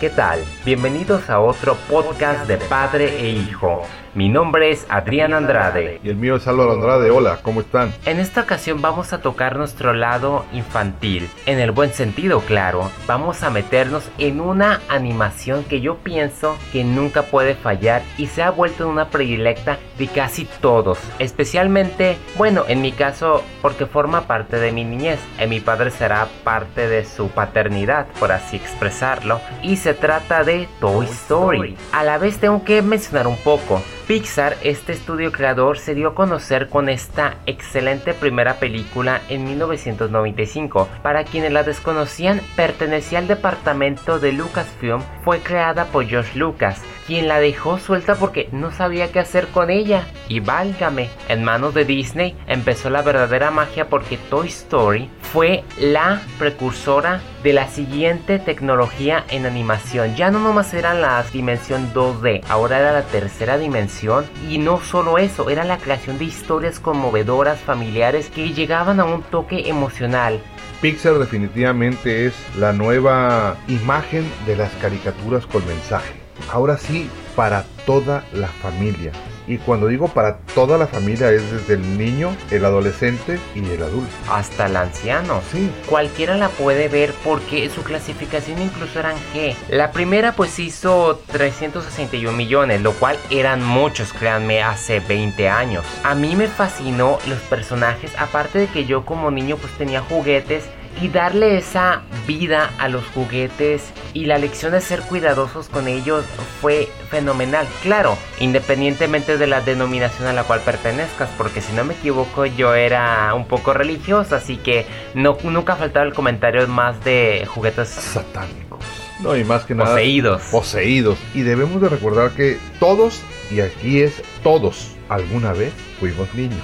¿Qué tal? Bienvenidos a otro podcast de padre e hijo. Mi nombre es Adrián Andrade. Y el mío es Álvaro Andrade. Hola, ¿cómo están? En esta ocasión vamos a tocar nuestro lado infantil. En el buen sentido, claro. Vamos a meternos en una animación que yo pienso que nunca puede fallar y se ha vuelto una predilecta de casi todos. Especialmente, bueno, en mi caso, porque forma parte de mi niñez. En mi padre será parte de su paternidad, por así expresarlo. Y se trata de Toy Story. A la vez tengo que mencionar un poco. Pixar, este estudio creador, se dio a conocer con esta excelente primera película en 1995. Para quienes la desconocían, pertenecía al departamento de Lucasfilm, fue creada por George Lucas, quien la dejó suelta porque no sabía qué hacer con ella. Y válgame, en manos de Disney empezó la verdadera magia porque Toy Story fue la precursora de la siguiente tecnología en animación. Ya no nomás eran las dimensión 2D, ahora era la tercera dimensión. Y no solo eso, era la creación de historias conmovedoras, familiares, que llegaban a un toque emocional. Pixar definitivamente es la nueva imagen de las caricaturas con mensaje. Ahora sí, para toda la familia. Y cuando digo para toda la familia es desde el niño, el adolescente y el adulto. Hasta el anciano. Sí. Cualquiera la puede ver porque su clasificación incluso eran G. La primera pues hizo 361 millones, lo cual eran muchos, créanme, hace 20 años. A mí me fascinó los personajes, aparte de que yo como niño pues tenía juguetes y darle esa vida a los juguetes y la lección de ser cuidadosos con ellos fue fenomenal. Claro, independientemente de la denominación a la cual pertenezcas, porque si no me equivoco yo era un poco religioso, así que no, nunca faltaba el comentario más de juguetes satánicos. No, y más que nada. Poseídos. Poseídos. Y debemos de recordar que todos, y aquí es todos, alguna vez fuimos niños.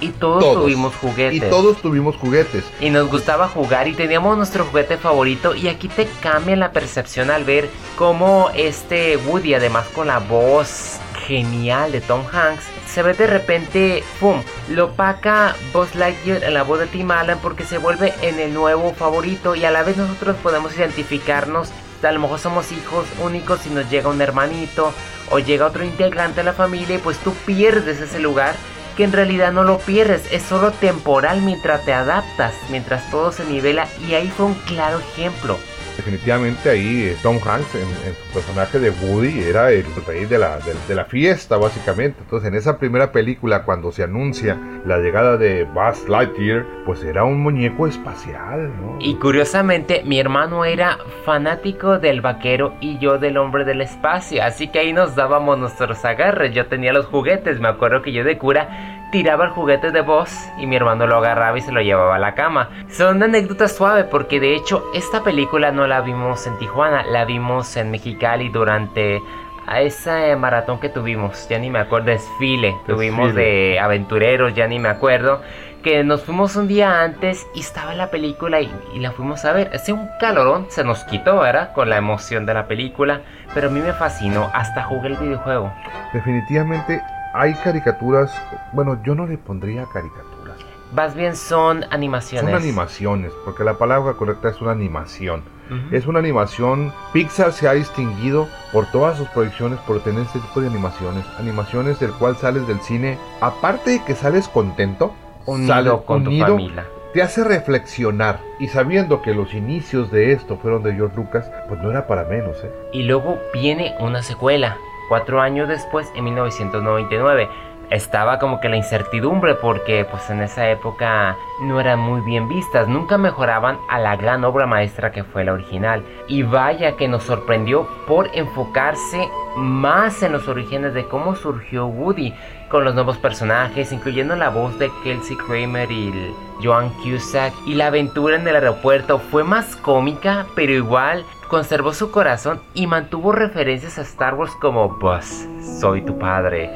Y todos, tuvimos juguetes. Y todos tuvimos juguetes. Y nos gustaba jugar y teníamos nuestro juguete favorito. Y aquí te cambia la percepción al ver cómo este Woody, además con la voz genial de Tom Hanks, se ve de repente, ¡pum! Lo paca Buzz Lightyear en la voz de Tim Allen porque se vuelve en el nuevo favorito y a la vez nosotros podemos identificarnos. A lo mejor somos hijos únicos si nos llega un hermanito o llega otro integrante de la familia y pues tú pierdes ese lugar que en realidad no lo pierdes, es solo temporal mientras te adaptas, mientras todo se nivela. Y ahí fue un claro ejemplo definitivamente ahí eh, Tom Hanks en, su personaje de Woody era el rey de la, de, la fiesta básicamente. Entonces en esa primera película cuando se anuncia la llegada de Buzz Lightyear, pues era un muñeco espacial. ¿no? Y curiosamente mi hermano era fanático del vaquero y yo del hombre del espacio. Así que ahí nos dábamos nuestros agarres. Yo tenía los juguetes, me acuerdo que yo de cura tiraba el juguete de voz y mi hermano lo agarraba y se lo llevaba a la cama. Son anécdotas suaves porque de hecho esta película no la vimos en Tijuana, la vimos en Mexicali durante a ese maratón que tuvimos, ya ni me acuerdo, desfile, tuvimos de aventureros, ya ni me acuerdo, que nos fuimos un día antes y estaba la película y, y, la fuimos a ver. Hace un calorón, se nos quitó, ¿verdad? Con la emoción de la película, pero a mí me fascinó, hasta jugué el videojuego. Definitivamente hay caricaturas, bueno, yo no le pondría caricaturas. Más bien son animaciones. Son animaciones, porque la palabra correcta es una animación. Es una animación. Pixar se ha distinguido por todas sus proyecciones por tener este tipo de animaciones. Animaciones del cual sales del cine, aparte de que sales contento, unido con tu familia. Te hace reflexionar y sabiendo que los inicios de esto fueron de George Lucas, pues no era para menos. ¿eh? Y luego viene una secuela, cuatro años después, en 1999. Estaba como que la incertidumbre porque pues en esa época no eran muy bien vistas, nunca mejoraban a la gran obra maestra que fue la original. Y vaya que nos sorprendió por enfocarse más en los orígenes de cómo surgió Woody con los nuevos personajes, incluyendo la voz de Kelsey Kramer y Joan Cusack. Y la aventura en el aeropuerto fue más cómica, pero igual conservó su corazón y mantuvo referencias a Star Wars como Buzz, soy tu padre.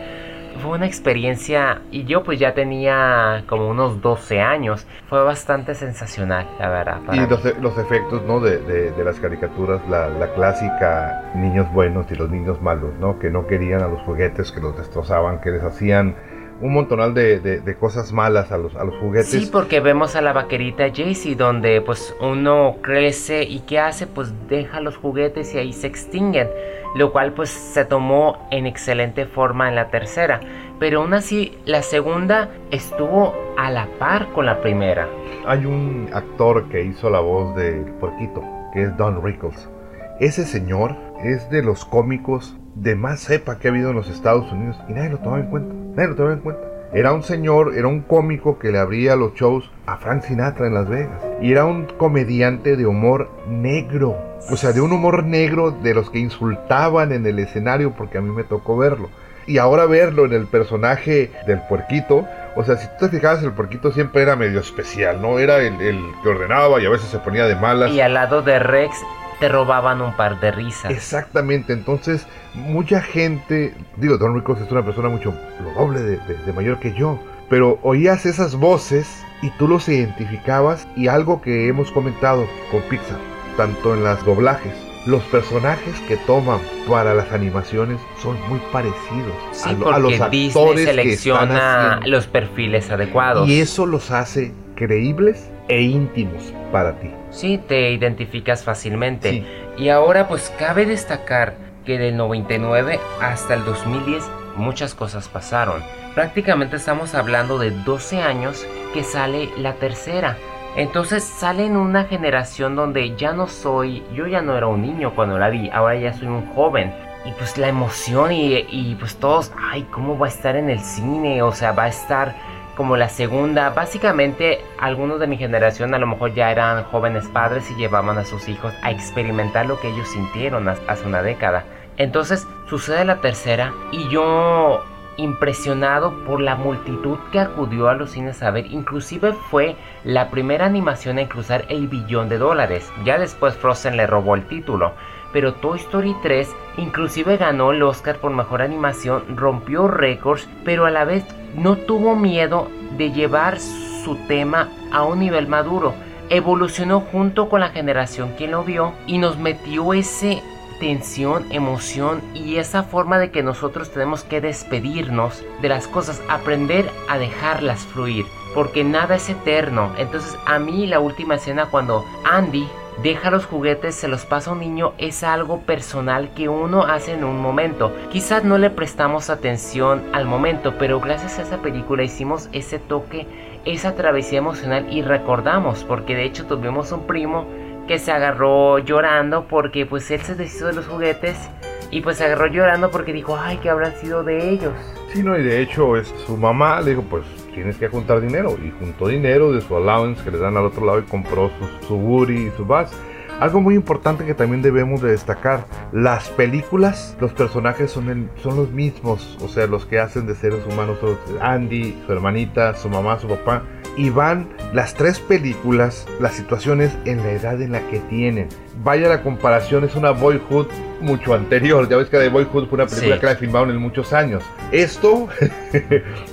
Fue una experiencia y yo pues ya tenía como unos 12 años. Fue bastante sensacional, la verdad. Y los, efectos ¿no? de, las caricaturas, la, la, clásica niños buenos y los niños malos, ¿no? que no querían a los juguetes, que los destrozaban, que les hacían un montonal de, de, cosas malas a los, a los juguetes. Sí, porque vemos a la vaquerita Jaycee donde pues uno crece y ¿qué hace? Pues deja los juguetes y ahí se extinguen, lo cual pues se tomó en excelente forma en la tercera, pero aún así la segunda estuvo a la par con la primera. Hay un actor que hizo la voz del puerquito, que es Don Rickles. Ese señor es de los cómicos de más cepa que ha habido en los Estados Unidos y nadie lo tomaba en cuenta. Nadie lo en cuenta. Era un señor, era un cómico que le abría los shows a Frank Sinatra en Las Vegas. Y era un comediante de humor negro. O sea, de un humor negro de los que insultaban en el escenario porque a mí me tocó verlo. Y ahora verlo en el personaje del puerquito, o sea, si tú te fijabas, el puerquito siempre era medio especial, ¿no? Era el que ordenaba y a veces se ponía de malas. Y al lado de Rex te robaban un par de risas. Exactamente, entonces mucha gente, digo, Don Rickles es una persona mucho lo doble de, mayor que yo, pero oías esas voces y tú los identificabas y algo que hemos comentado con Pixar, tanto en las doblajes, los personajes que toman para las animaciones son muy parecidos a, los actores selecciona los perfiles adecuados y eso los hace creíbles e íntimos para ti. Sí, te identificas fácilmente. Y ahora pues cabe destacar que del 99 hasta el 2010 muchas cosas pasaron. Prácticamente estamos hablando de 12 años que sale la tercera. Entonces sale en una generación donde ya no soy, yo ya no era un niño cuando la vi, ahora ya soy un joven. Y pues la emoción y, y pues todos, ay, ¿cómo va a estar en el cine? O sea, va a estar como la segunda. Básicamente, algunos de mi generación a lo mejor ya eran jóvenes padres y llevaban a sus hijos a experimentar lo que ellos sintieron hace una década. Entonces sucede la tercera y yo impresionado por la multitud que acudió a los cines a ver. Inclusive fue la primera animación en cruzar el billón de dólares. Ya después Frozen le robó el título. Pero Toy Story 3 inclusive ganó el Oscar por mejor animación, rompió récords, pero a la vez no tuvo miedo de llevar su tema a un nivel maduro. Evolucionó junto con la generación que lo vio y nos metió ese tensión, emoción y esa forma de que nosotros tenemos que despedirnos de las cosas, aprender a dejarlas fluir, porque nada es eterno. Entonces a mí la última escena cuando Andy deja los juguetes, se los pasa a un niño, es algo personal que uno hace en un momento. Quizás no le prestamos atención al momento, pero gracias a esa película hicimos ese toque, esa travesía emocional y recordamos, porque de hecho tuvimos un primo que se agarró llorando porque pues él se deshizo de los juguetes y pues se agarró llorando porque dijo, ay, que habrán sido de ellos. Sí, no, y de hecho es, su mamá le dijo, pues tienes que juntar dinero. Y juntó dinero de su allowance que le dan al otro lado y compró su, su Woody y su Buzz. Algo muy importante que también debemos de destacar, las películas, los personajes son, son los mismos, o sea, los que hacen de seres humanos, Andy, su hermanita, su mamá, su papá, y van las tres películas, las situaciones en la edad en la que tienen. Vaya la comparación, es una boyhood mucho anterior. Ya ves que The Boyhood fue una película que la filmaron en muchos años. Esto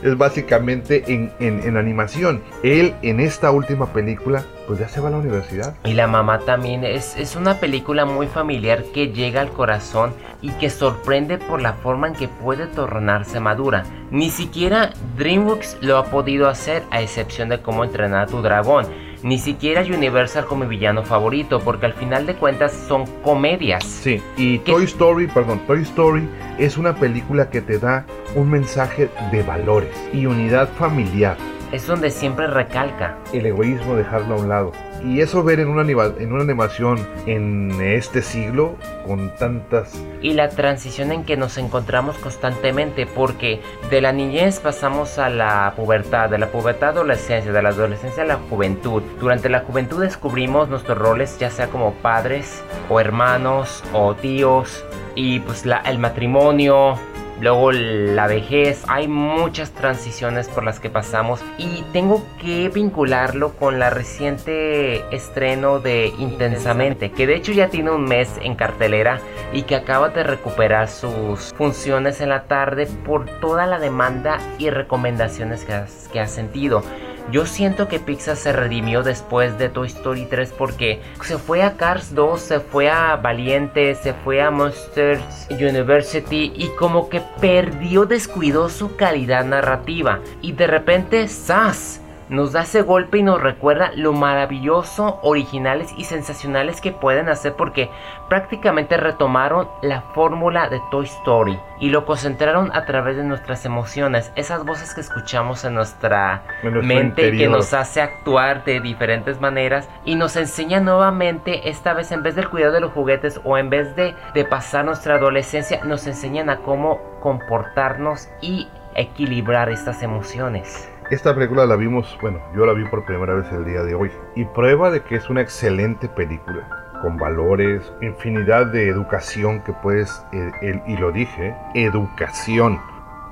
es básicamente en, en, animación. Él en esta última película, pues ya se va a la universidad. Y la mamá también es, es una película muy familiar que llega al corazón y que sorprende por la forma en que puede tornarse madura. Ni siquiera DreamWorks lo ha podido hacer, a excepción de cómo entrenar a tu dragón ni siquiera Universal como mi villano favorito, porque al final de cuentas son comedias. Sí, y Toy Story, perdón, Toy Story es una película que te da un mensaje de valores y unidad familiar es donde siempre recalca. El egoísmo dejarlo a un lado. Y eso ver en una, en una animación en este siglo con tantas... Y la transición en que nos encontramos constantemente porque de la niñez pasamos a la pubertad, de la pubertad a adolescencia, de la adolescencia a la juventud. Durante la juventud descubrimos nuestros roles ya sea como padres o hermanos o tíos y pues la, el matrimonio, luego la vejez, hay muchas transiciones por las que pasamos y tengo que vincularlo con la reciente estreno de Intensamente, que de hecho ya tiene un mes en cartelera y que acaba de recuperar sus funciones en la tarde por toda la demanda y recomendaciones que ha, que ha sentido. Yo siento que Pixar se redimió después de Toy Story 3 porque se fue a Cars 2, se fue a Valiente, se fue a Monsters University y como que perdió, descuidó su calidad narrativa. Y de repente, ¡zas! Nos da ese golpe y nos recuerda lo maravilloso, originales y sensacionales que pueden hacer porque prácticamente retomaron la fórmula de Toy Story y lo concentraron a través de nuestras emociones, esas voces que escuchamos en nuestra mente que nos hace actuar de diferentes maneras y nos enseña nuevamente, esta vez en vez del cuidado de los juguetes o en vez de, de pasar nuestra adolescencia, nos enseñan a cómo comportarnos y equilibrar estas emociones. Esta película la vimos, bueno, yo la vi por primera vez el día de hoy. Y prueba de que es una excelente película. Con valores, infinidad de educación que puedes, eh, y lo dije, educación.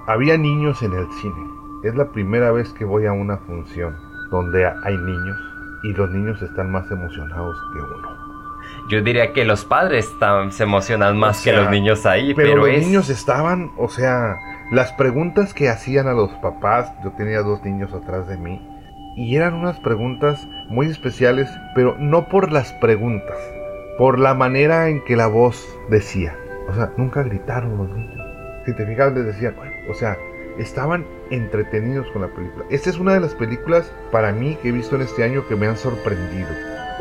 Había niños en el cine. Es la primera vez que voy a una función donde hay niños y los niños están más emocionados que uno. Yo diría que los padres se emocionan más que los niños ahí, pero, los niños estaban, o sea, las preguntas que hacían a los papás, yo tenía dos niños atrás de mí, y eran unas preguntas muy especiales, pero no por las preguntas, por la manera en que la voz decía. O sea, nunca gritaron los niños. Si te fijas, les decían, o sea, estaban entretenidos con la película. Esta es una de las películas para mí que he visto en este año que me han sorprendido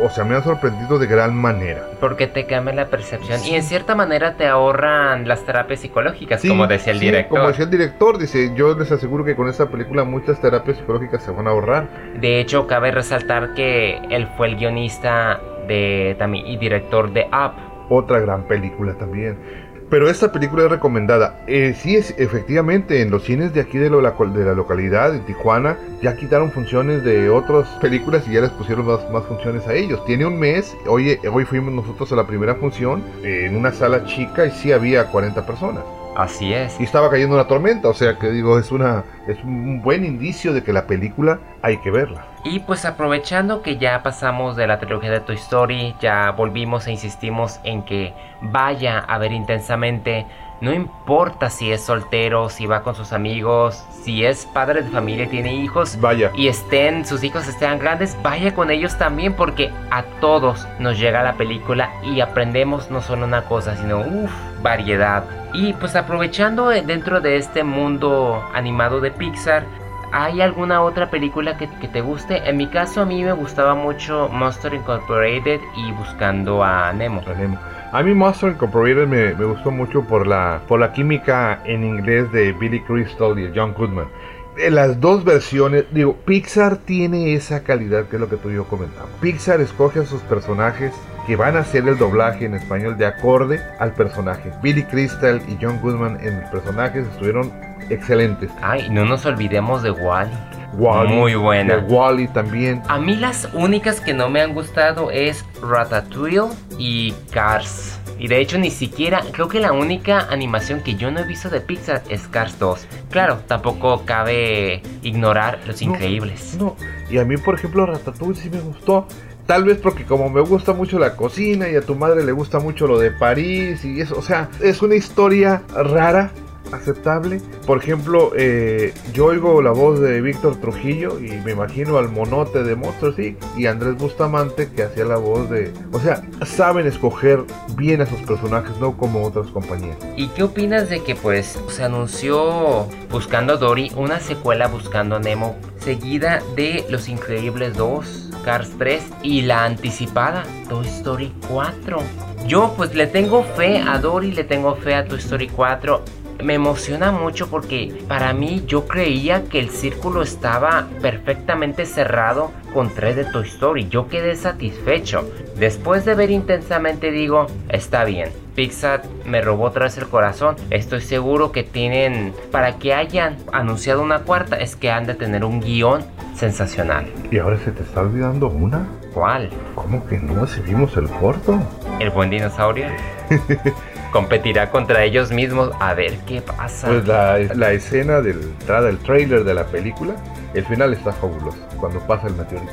o sea, me ha sorprendido de gran manera. Porque te cambia la percepción y en cierta manera te ahorran las terapias psicológicas, como decía el director. Como decía el director, dice, yo les aseguro que con esta película muchas terapias psicológicas se van a ahorrar. De hecho, cabe resaltar que él fue el guionista de también y director de Up. Otra gran película también. Pero esta película es recomendada. Eh, sí, es efectivamente, en los cines de aquí de, la, de la localidad, de Tijuana, ya quitaron funciones de otras películas y ya les pusieron más, más funciones a ellos. Tiene un mes, hoy, hoy fuimos nosotros a la primera función en una sala chica y sí había 40 personas. Así es. Y estaba cayendo una tormenta, o sea que digo, es una es un buen indicio de que la película hay que verla. Y pues aprovechando que ya pasamos de la trilogía de Toy Story, ya volvimos e insistimos en que vaya a ver intensamente no importa si es soltero, si va con sus amigos, si es padre de familia y tiene hijos. Vaya. Y estén, sus hijos estén grandes, vaya con ellos también porque a todos nos llega la película y aprendemos no solo una cosa, sino uff, variedad. Y pues aprovechando dentro de este mundo animado de Pixar, ¿Hay alguna otra película que, te guste? En mi caso a mí me gustaba mucho Monster Incorporated y Buscando a Nemo. A, Nemo. a mí Monster Incorporated me, me, gustó mucho por la, por la química en inglés de Billy Crystal y John Goodman. En las dos versiones, digo, Pixar tiene esa calidad que es lo que tú y yo comentamos. Pixar escoge a sus personajes que van a hacer el doblaje en español de acorde al personaje. Billy Crystal y John Goodman en los personajes estuvieron excelentes. Ay, no nos olvidemos de Wally. Wally. Muy buena. De Wally también. A mí las únicas que no me han gustado es Ratatouille y Cars. Y de hecho ni siquiera, creo que la única animación que yo no he visto de Pixar es Cars 2. Claro, tampoco cabe ignorar los increíbles. No, y a mí por ejemplo Ratatouille sí me gustó. Tal vez porque como me gusta mucho la cocina y a tu madre le gusta mucho lo de París y eso, o sea, es una historia rara, aceptable. Por ejemplo, eh, yo oigo la voz de Víctor Trujillo y me imagino al monote de Monsters Inc. y Andrés Bustamante que hacía la voz de... O sea, saben escoger bien a sus personajes, no como otras compañías. ¿Y qué opinas de que pues se anunció Buscando a Dory una secuela Buscando a Nemo seguida de Los Increíbles 2, Cars 3 y la anticipada Toy Story 4? Yo pues le tengo fe a Dory, le tengo fe a Toy Story 4 me emociona mucho porque para mí yo creía que el círculo estaba perfectamente cerrado con 3 de Toy Story. Yo quedé satisfecho. Después de ver intensamente digo, está bien. Pixar me robó otra vez el corazón. Estoy seguro que tienen, para que hayan anunciado una cuarta, es que han de tener un guion sensacional. ¿Y ahora se te está olvidando una? ¿Cuál? ¿Cómo que no? Si vimos el corto. ¿El buen dinosaurio? competirá contra ellos mismos a ver qué pasa. Pues la, escena del, del trailer de la película, el final está fabuloso, cuando pasa el meteorito.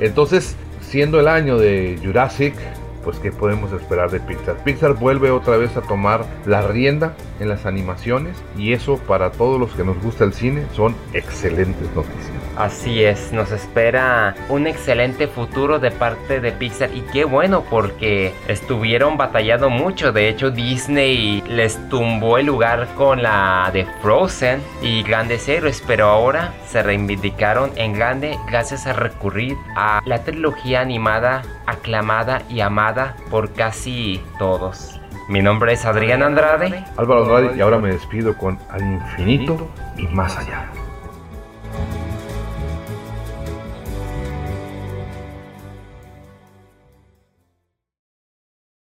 Entonces, siendo el año de Jurassic, pues qué podemos esperar de Pixar. Pixar vuelve otra vez a tomar la rienda en las animaciones y eso para todos los que nos gusta el cine son excelentes noticias. Así es, nos espera un excelente futuro de parte de Pixar y qué bueno porque estuvieron batallando mucho. De hecho, Disney les tumbó el lugar con la de Frozen y Grandes Héroes, pero ahora se reivindicaron en grande gracias a recurrir a la trilogía animada aclamada y amada por casi todos. Mi nombre es Adrián Andrade. Álvaro Andrade y ahora me despido con al infinito y más allá.